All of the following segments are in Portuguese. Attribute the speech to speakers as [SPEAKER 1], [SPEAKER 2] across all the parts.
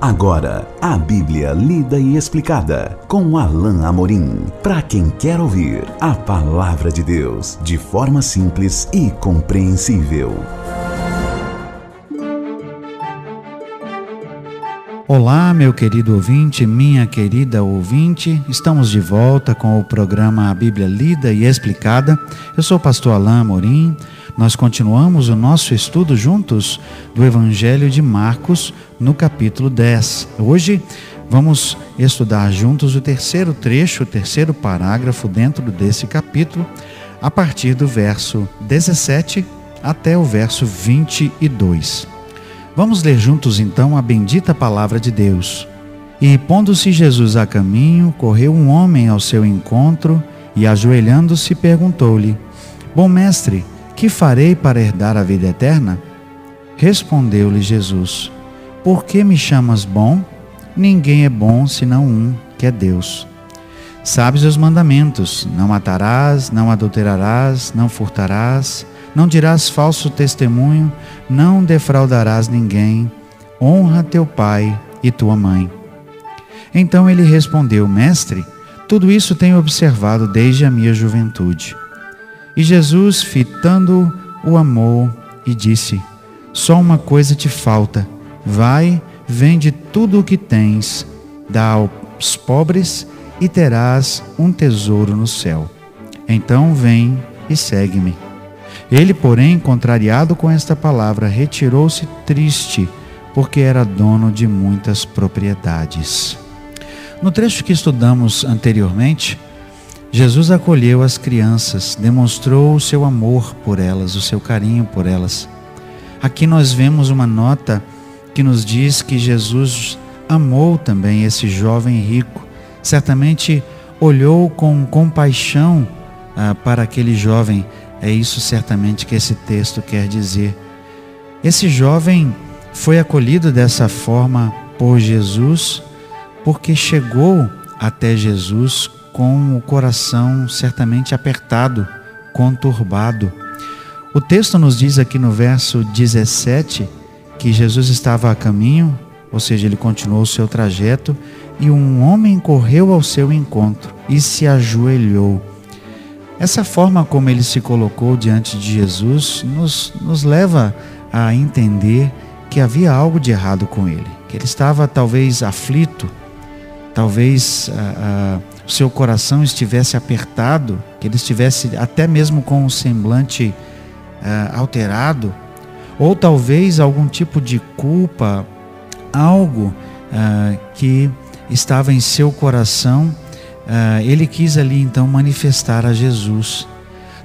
[SPEAKER 1] Agora, a Bíblia lida e explicada com Alain Amorim. Para quem quer ouvir a palavra de Deus de forma simples e compreensível.
[SPEAKER 2] Olá, meu querido ouvinte, minha querida ouvinte. Estamos de volta com o programa A Bíblia Lida e Explicada. Eu sou o pastor Alain Amorim. Nós continuamos o nosso estudo juntos do Evangelho de Marcos, no capítulo 10. Hoje vamos estudar juntos o terceiro trecho, o terceiro parágrafo dentro desse capítulo, a partir do verso 17 até o verso 22. Vamos ler juntos então a bendita palavra de Deus. E pondo-se Jesus a caminho, correu um homem ao seu encontro e, ajoelhando-se, perguntou-lhe: Bom mestre, que farei para herdar a vida eterna? Respondeu-lhe Jesus: Por que me chamas bom? Ninguém é bom senão um, que é Deus. Sabes os mandamentos: não matarás, não adulterarás, não furtarás, não dirás falso testemunho, não defraudarás ninguém, honra teu pai e tua mãe. Então ele respondeu: Mestre, tudo isso tenho observado desde a minha juventude. E Jesus, fitando, o amou e disse: Só uma coisa te falta. Vai, vende tudo o que tens, dá aos pobres e terás um tesouro no céu. Então vem e segue-me. Ele, porém, contrariado com esta palavra, retirou-se triste, porque era dono de muitas propriedades. No trecho que estudamos anteriormente, Jesus acolheu as crianças, demonstrou o seu amor por elas, o seu carinho por elas. Aqui nós vemos uma nota que nos diz que Jesus amou também esse jovem rico. Certamente olhou com compaixão ah, para aquele jovem. É isso certamente que esse texto quer dizer. Esse jovem foi acolhido dessa forma por Jesus porque chegou até Jesus com o coração certamente apertado, conturbado. O texto nos diz aqui no verso 17 que Jesus estava a caminho, ou seja, ele continuou o seu trajeto, e um homem correu ao seu encontro e se ajoelhou. Essa forma como ele se colocou diante de Jesus nos, nos leva a entender que havia algo de errado com ele, que ele estava talvez aflito, talvez ah, ah, o seu coração estivesse apertado, que ele estivesse até mesmo com o semblante uh, alterado, ou talvez algum tipo de culpa, algo uh, que estava em seu coração, uh, ele quis ali então manifestar a Jesus.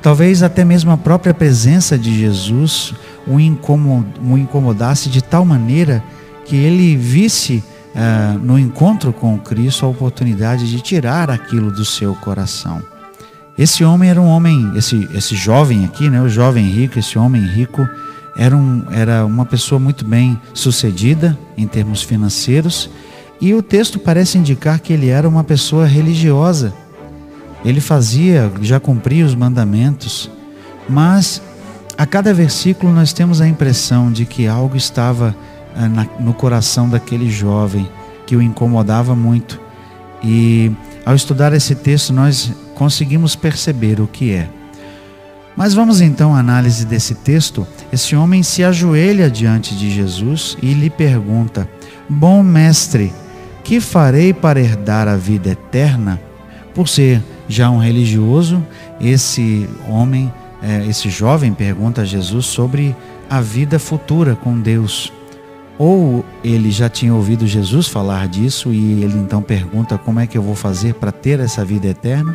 [SPEAKER 2] Talvez até mesmo a própria presença de Jesus o, incomodasse de tal maneira que ele visse uh, no encontro com Cristo a oportunidade de tirar aquilo do seu coração. Esse homem era um homem, esse, esse jovem aqui, né, o jovem rico, esse homem rico, era, um, era uma pessoa muito bem sucedida em termos financeiros, e o texto parece indicar que ele era uma pessoa religiosa. Ele fazia, já cumpria os mandamentos, mas a cada versículo nós temos a impressão de que algo estava no coração daquele jovem que o incomodava muito. E ao estudar esse texto, nós conseguimos perceber o que é. Mas vamos então à análise desse texto. Esse homem se ajoelha diante de Jesus e lhe pergunta: Bom mestre, que farei para herdar a vida eterna? Por ser já um religioso, esse homem, eh, esse jovem pergunta a Jesus sobre a vida futura com Deus. Ou ele já tinha ouvido Jesus falar disso e ele então pergunta como é que eu vou fazer para ter essa vida eterna,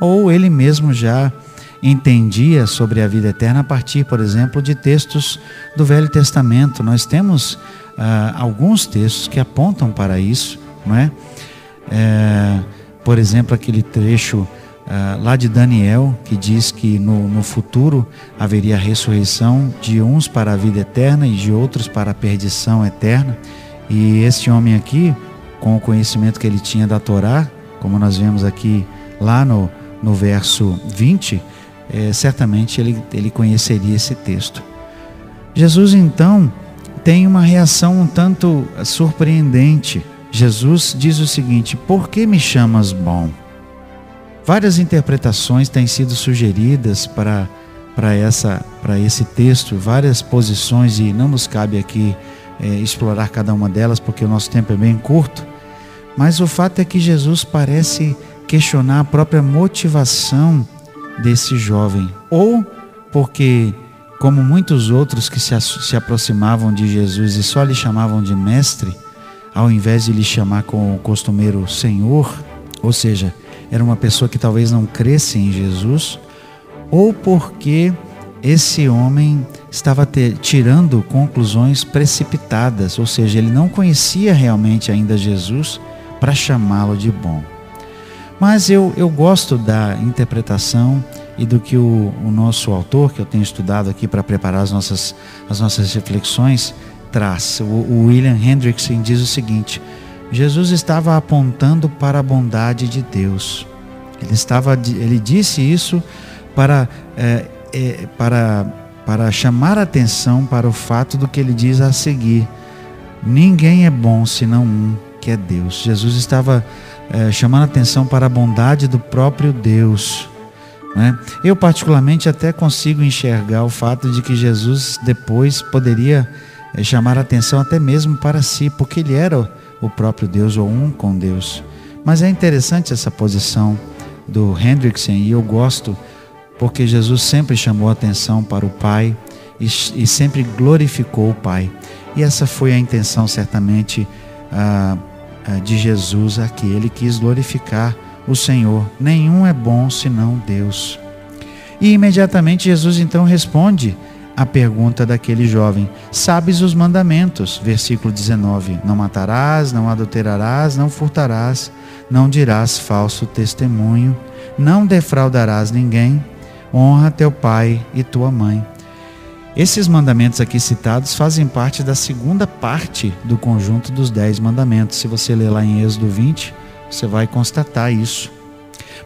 [SPEAKER 2] ou ele mesmo já entendia sobre a vida eterna a partir, por exemplo, de textos do Velho Testamento. Nós temos ah, alguns textos que apontam para isso, não é? é por exemplo, aquele trecho uh, lá de Daniel, que diz que no, no futuro haveria a ressurreição de uns para a vida eterna e de outros para a perdição eterna. E este homem aqui, com o conhecimento que ele tinha da Torá, como nós vemos aqui lá no, no verso 20, é, certamente ele, ele conheceria esse texto. Jesus então tem uma reação um tanto surpreendente. Jesus diz o seguinte: Por que me chamas bom? Várias interpretações têm sido sugeridas para, para, essa, para esse texto, várias posições, e não nos cabe aqui é, explorar cada uma delas, porque o nosso tempo é bem curto. Mas o fato é que Jesus parece questionar a própria motivação desse jovem, ou porque, como muitos outros que se, se aproximavam de Jesus e só lhe chamavam de mestre, ao invés de lhe chamar com o costumeiro Senhor, ou seja, era uma pessoa que talvez não cresce em Jesus, ou porque esse homem estava ter, tirando conclusões precipitadas, ou seja, ele não conhecia realmente ainda Jesus para chamá-lo de bom. Mas eu, eu gosto da interpretação e do que o, o nosso autor, que eu tenho estudado aqui para preparar as nossas, as nossas reflexões, traz. O, o William Hendrickson diz o seguinte: Jesus estava apontando para a bondade de Deus. Ele, estava, ele disse isso para, é, é, para, para chamar atenção para o fato do que ele diz a seguir: Ninguém é bom senão um, que é Deus. Jesus estava é, chamando atenção para a bondade do próprio Deus. Né? Eu, particularmente, até consigo enxergar o fato de que Jesus depois poderia é, chamar atenção até mesmo para si, porque ele era o próprio Deus ou um com Deus. Mas é interessante essa posição do Hendrickson e eu gosto porque Jesus sempre chamou atenção para o Pai e, e sempre glorificou o Pai. E essa foi a intenção, certamente, ah, de Jesus aqui. Ele quis glorificar o Senhor. Nenhum é bom senão Deus. E imediatamente Jesus então responde a pergunta daquele jovem: Sabes os mandamentos? Versículo 19: Não matarás, não adulterarás, não furtarás, não dirás falso testemunho, não defraudarás ninguém, honra teu pai e tua mãe. Esses mandamentos aqui citados fazem parte da segunda parte do conjunto dos dez mandamentos. Se você ler lá em Êxodo 20, você vai constatar isso.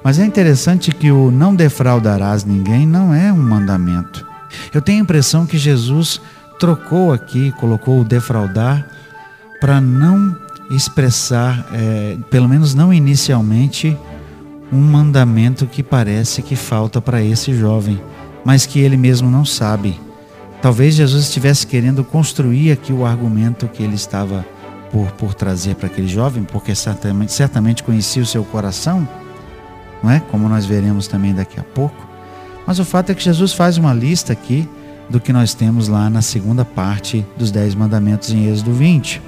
[SPEAKER 2] Mas é interessante que o não defraudarás ninguém não é um mandamento. Eu tenho a impressão que Jesus trocou aqui, colocou o defraudar, para não expressar, é, pelo menos não inicialmente, um mandamento que parece que falta para esse jovem, mas que ele mesmo não sabe. Talvez Jesus estivesse querendo construir aqui o argumento que ele estava por, por trazer para aquele jovem, porque certamente, certamente conhecia o seu coração, não é? Como nós veremos também daqui a pouco. Mas o fato é que Jesus faz uma lista aqui do que nós temos lá na segunda parte dos Dez Mandamentos em Êxodo 20.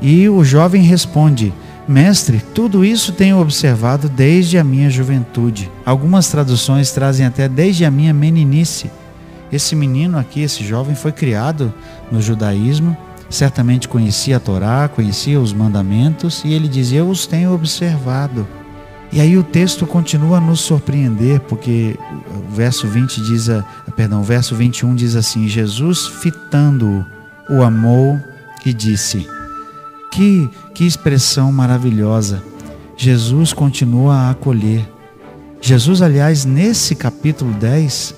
[SPEAKER 2] E o jovem responde: Mestre, tudo isso tenho observado desde a minha juventude. Algumas traduções trazem até desde a minha meninice. Esse menino aqui, esse jovem, foi criado no judaísmo, certamente conhecia a Torá, conhecia os mandamentos, e ele dizia: Eu os tenho observado. E aí o texto continua a nos surpreender, porque o verso 20 diz, perdão, o verso 21 diz assim: Jesus fitando o amou e disse: Que que expressão maravilhosa. Jesus continua a acolher. Jesus, aliás, nesse capítulo 10,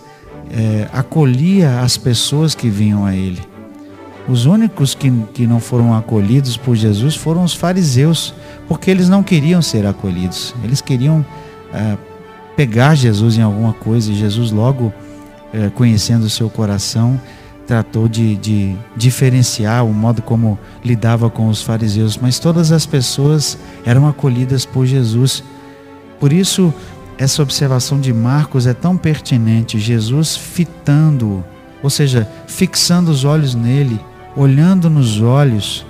[SPEAKER 2] é, acolhia as pessoas que vinham a ele. Os únicos que, que não foram acolhidos por Jesus foram os fariseus, porque eles não queriam ser acolhidos. Eles queriam é, pegar Jesus em alguma coisa e Jesus, logo é, conhecendo o seu coração, tratou de, de diferenciar o modo como lidava com os fariseus. Mas todas as pessoas eram acolhidas por Jesus. Por isso, essa observação de Marcos é tão pertinente. Jesus fitando, ou seja, fixando os olhos nele olhando nos olhos.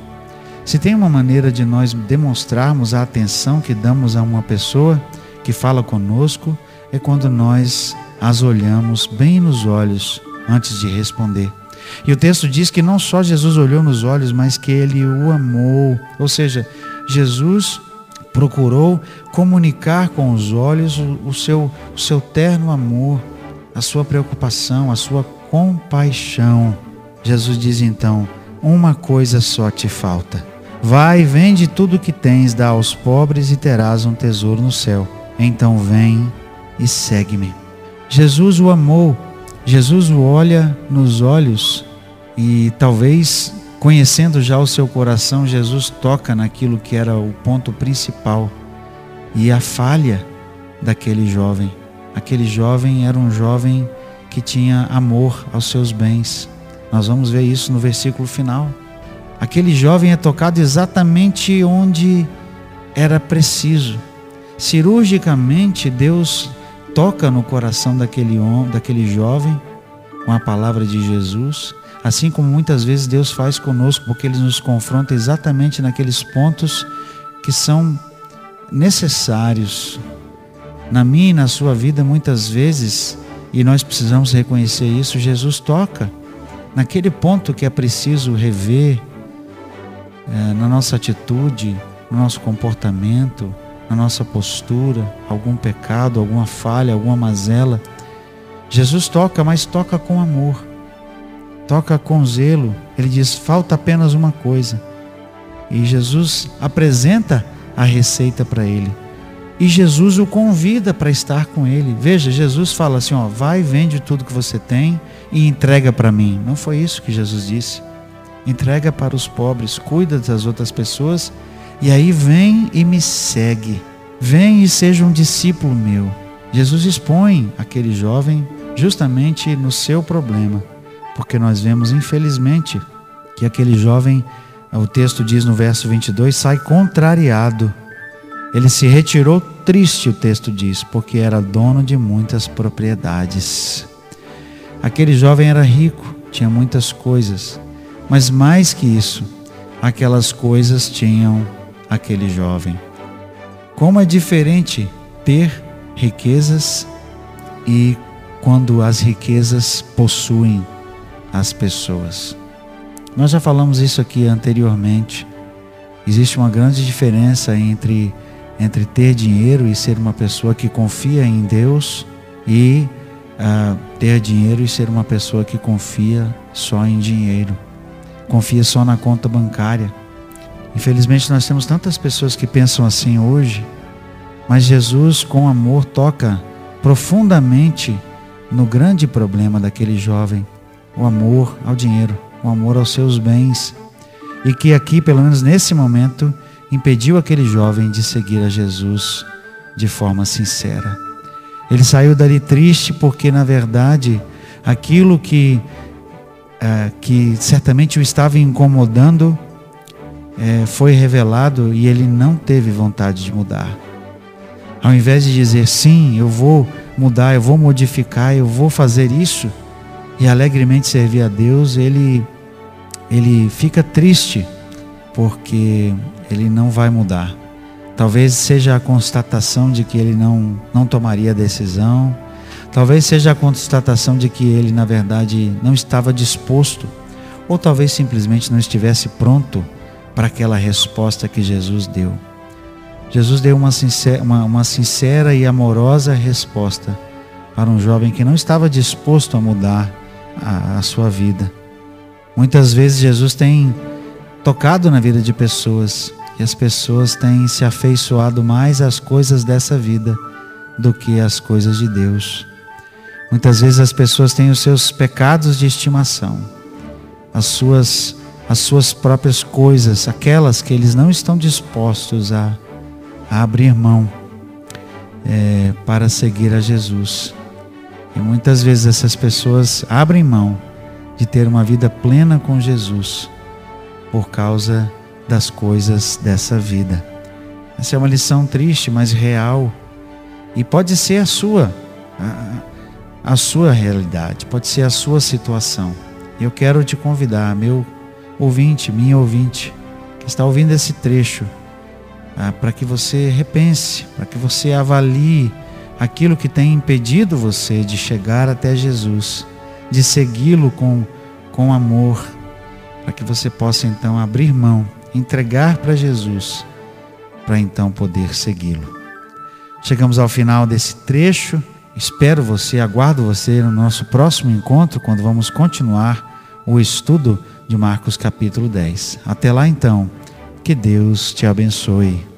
[SPEAKER 2] Se tem uma maneira de nós demonstrarmos a atenção que damos a uma pessoa que fala conosco, é quando nós as olhamos bem nos olhos antes de responder. E o texto diz que não só Jesus olhou nos olhos, mas que ele o amou. Ou seja, Jesus procurou comunicar com os olhos o, seu, o seu terno amor, a sua preocupação, a sua compaixão. Jesus diz então: uma coisa só te falta. Vai, vende tudo o que tens, dá aos pobres e terás um tesouro no céu. Então vem e segue-me. Jesus o amou. Jesus o olha nos olhos e talvez conhecendo já o seu coração, Jesus toca naquilo que era o ponto principal e a falha daquele jovem. Aquele jovem era um jovem que tinha amor aos seus bens. Nós vamos ver isso no versículo final. Aquele jovem é tocado exatamente onde era preciso. Cirurgicamente, Deus toca no coração daquele homem, daquele jovem, com a palavra de Jesus, assim como muitas vezes Deus faz conosco, porque Ele nos confronta exatamente naqueles pontos que são necessários. Na minha e na sua vida, muitas vezes, e nós precisamos reconhecer isso, Jesus toca naquele ponto que é preciso rever é, na nossa atitude, no nosso comportamento, na nossa postura, algum pecado, alguma falha, alguma mazela. Jesus toca, mas toca com amor, toca com zelo. Ele diz: falta apenas uma coisa. E Jesus apresenta a receita para ele. E Jesus o convida para estar com ele. Veja, Jesus fala assim: ó, vai, vende tudo que você tem e entrega para mim. Não foi isso que Jesus disse. Entrega para os pobres, cuida das outras pessoas e aí vem e me segue. Vem e seja um discípulo meu. Jesus expõe aquele jovem justamente no seu problema, porque nós vemos, infelizmente, que aquele jovem, o texto diz no verso 22, sai contrariado. Ele se retirou triste, o texto diz, porque era dono de muitas propriedades. Aquele jovem era rico, tinha muitas coisas, mas mais que isso, aquelas coisas tinham aquele jovem. Como é diferente ter riquezas e quando as riquezas possuem as pessoas. Nós já falamos isso aqui anteriormente. Existe uma grande diferença entre, entre ter dinheiro e ser uma pessoa que confia em Deus e uh, ter dinheiro e ser uma pessoa que confia só em dinheiro, confia só na conta bancária. Infelizmente, nós temos tantas pessoas que pensam assim hoje, mas Jesus, com amor, toca profundamente no grande problema daquele jovem: o amor ao dinheiro, o amor aos seus bens. E que aqui, pelo menos nesse momento, impediu aquele jovem de seguir a Jesus de forma sincera. Ele saiu dali triste porque, na verdade, aquilo que, é, que certamente o estava incomodando é, foi revelado e ele não teve vontade de mudar. Ao invés de dizer sim, eu vou mudar, eu vou modificar, eu vou fazer isso e alegremente servir a Deus, ele ele fica triste porque ele não vai mudar. Talvez seja a constatação de que ele não não tomaria a decisão. Talvez seja a constatação de que ele, na verdade, não estava disposto, ou talvez simplesmente não estivesse pronto para aquela resposta que Jesus deu. Jesus deu uma sincera, uma, uma sincera e amorosa resposta para um jovem que não estava disposto a mudar a, a sua vida. Muitas vezes Jesus tem tocado na vida de pessoas e as pessoas têm se afeiçoado mais às coisas dessa vida do que às coisas de Deus. Muitas vezes as pessoas têm os seus pecados de estimação, as suas as suas próprias coisas, aquelas que eles não estão dispostos a, a abrir mão é, para seguir a Jesus. E muitas vezes essas pessoas abrem mão de ter uma vida plena com Jesus por causa das coisas dessa vida. Essa é uma lição triste, mas real. E pode ser a sua, a, a sua realidade, pode ser a sua situação. Eu quero te convidar, meu ouvinte, minha ouvinte, que está ouvindo esse trecho, ah, para que você repense, para que você avalie aquilo que tem impedido você de chegar até Jesus, de segui-lo com, com amor, para que você possa então abrir mão, entregar para Jesus, para então poder segui-lo. Chegamos ao final desse trecho. Espero você, aguardo você no nosso próximo encontro, quando vamos continuar o estudo de Marcos capítulo 10. Até lá então, que Deus te abençoe.